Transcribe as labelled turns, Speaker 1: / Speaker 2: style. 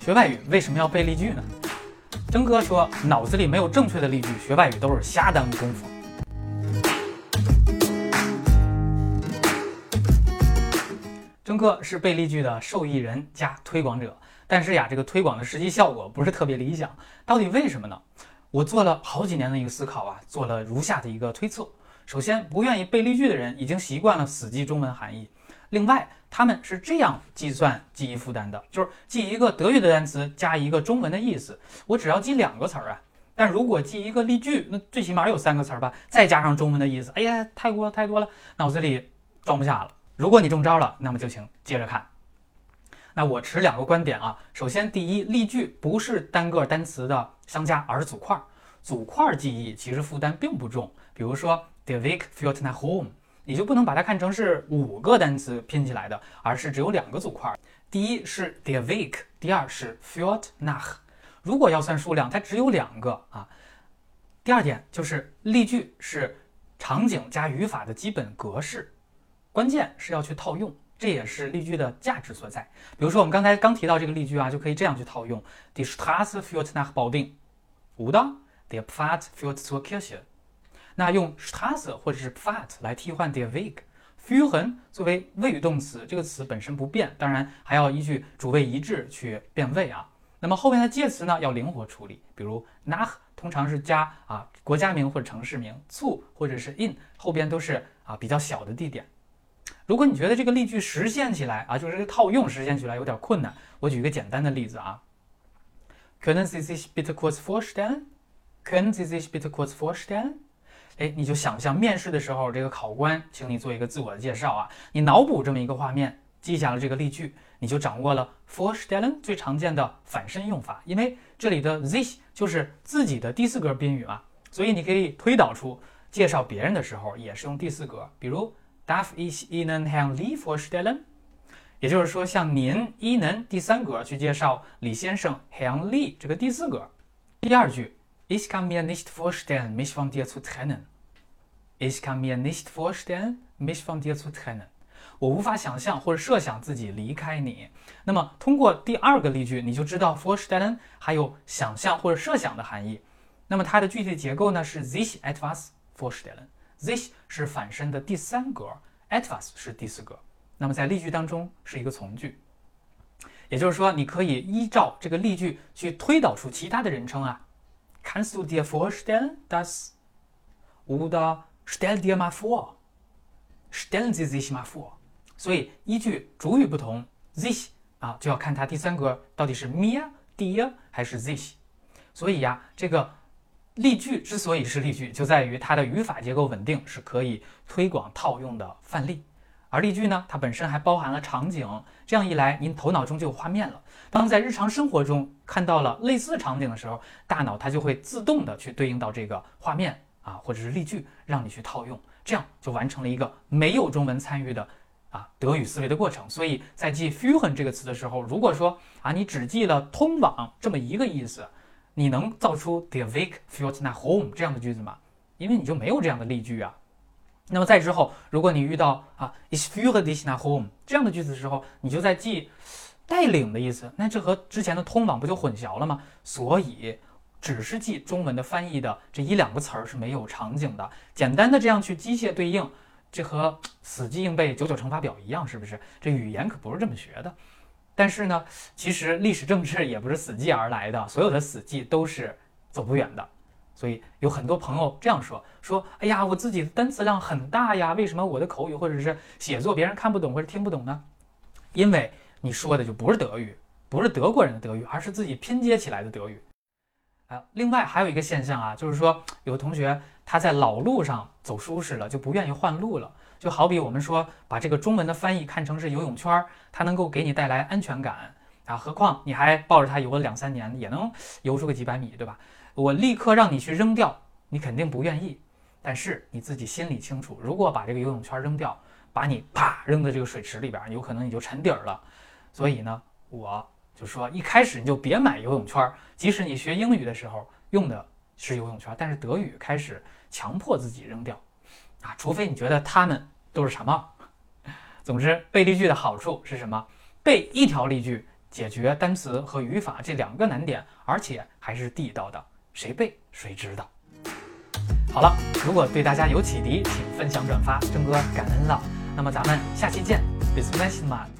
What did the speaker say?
Speaker 1: 学外语为什么要背例句呢？征哥说，脑子里没有正确的例句，学外语都是瞎耽误功夫。征哥是背例句的受益人加推广者，但是呀，这个推广的实际效果不是特别理想。到底为什么呢？我做了好几年的一个思考啊，做了如下的一个推测：首先，不愿意背例句的人已经习惯了死记中文含义；另外，他们是这样计算记忆负担的，就是记一个德语的单词加一个中文的意思，我只要记两个词儿啊。但如果记一个例句，那最起码有三个词儿吧，再加上中文的意思，哎呀，太多太多了，脑子里装不下了。如果你中招了，那么就请接着看。那我持两个观点啊。首先，第一，例句不是单个单词的相加，而是组块儿。组块儿记忆其实负担并不重。比如说，der Weg führt nach Home，你就不能把它看成是五个单词拼起来的，而是只有两个组块。第一是 der Weg，第二是 führt nach。如果要算数量，它只有两个啊。第二点就是例句是场景加语法的基本格式。关键是要去套用，这也是例句的价值所在。比如说，我们刚才刚提到这个例句啊，就可以这样去套用：Die Straße führt nach Bauding。oder der Pfad führt zur Kirche。那用 Straße 或者是 Pfad 来替换 der Weg。führen 作为谓语动词，这个词本身不变，当然还要依据主谓一致去变位啊。那么后面的介词呢，要灵活处理。比如 nach 通常是加啊国家名或者城市名，zu 或者是 in 后边都是啊比较小的地点。如果你觉得这个例句实现起来啊，就是这个套用实现起来有点困难，我举一个简单的例子啊。Können Sie sich bitte kurz vorstellen? Können Sie sich bitte kurz vorstellen? 哎，你就想象面试的时候，这个考官请你做一个自我的介绍啊，你脑补这么一个画面，记下了这个例句，你就掌握了 forstellen 最常见的反身用法，因为这里的 this 就是自己的第四格宾语嘛，所以你可以推导出介绍别人的时候也是用第四格，比如。Darf ich Ihnen Herr Lee forstellen，也就是说，像您 Ihnen 第三格去介绍李先生 Herr Lee 这个第四格。第二句，Ich kann mir nicht vorstellen, mich von dir zu trennen. Ich kann mir nicht vorstellen, mich von dir zu trennen. 我无法想象或者设想自己离开你。那么通过第二个例句，你就知道 vorstellen 还有想象或者设想的含义。那么它的具体结构呢是 sich etwas vorstellen。This 是反身的第三格，etwas 是第四格。那么在例句当中是一个从句，也就是说，你可以依照这个例句去推导出其他的人称啊。Kannst du dir vorstellen, dass oder stell dir mal vor, stellen Sie sich mal vor。所以依据主语不同，this 啊就要看它第三格到底是 mir、dir 还是 this。所以呀，这个。例句之所以是例句，就在于它的语法结构稳定，是可以推广套用的范例。而例句呢，它本身还包含了场景，这样一来，您头脑中就有画面了。当在日常生活中看到了类似场景的时候，大脑它就会自动的去对应到这个画面啊，或者是例句，让你去套用，这样就完成了一个没有中文参与的啊德语思维的过程。所以在记 führen 这个词的时候，如果说啊，你只记了通往这么一个意思。你能造出 der Weg führt nach Home 这样的句子吗？因为你就没有这样的例句啊。那么再之后，如果你遇到啊 ich führe dich nach Home 这样的句子的时候，你就在记带领的意思，那这和之前的通往不就混淆了吗？所以只是记中文的翻译的这一两个词儿是没有场景的。简单的这样去机械对应，这和死记硬背九九乘法表一样，是不是？这语言可不是这么学的。但是呢，其实历史政治也不是死记而来的，所有的死记都是走不远的。所以有很多朋友这样说：说，哎呀，我自己的单词量很大呀，为什么我的口语或者是写作别人看不懂或者听不懂呢？因为你说的就不是德语，不是德国人的德语，而是自己拼接起来的德语。啊，另外还有一个现象啊，就是说有同学他在老路上走舒适了，就不愿意换路了。就好比我们说把这个中文的翻译看成是游泳圈，它能够给你带来安全感啊，何况你还抱着它游了两三年，也能游出个几百米，对吧？我立刻让你去扔掉，你肯定不愿意。但是你自己心里清楚，如果把这个游泳圈扔掉，把你啪扔在这个水池里边，有可能你就沉底儿了。所以呢，我就说一开始你就别买游泳圈，即使你学英语的时候用的是游泳圈，但是德语开始强迫自己扔掉。啊，除非你觉得他们都是傻帽。总之，背例句的好处是什么？背一条例句解决单词和语法这两个难点，而且还是地道的，谁背谁知道。好了，如果对大家有启迪，请分享转发，郑哥感恩了。那么咱们下期见，bis zum nächsten Mal。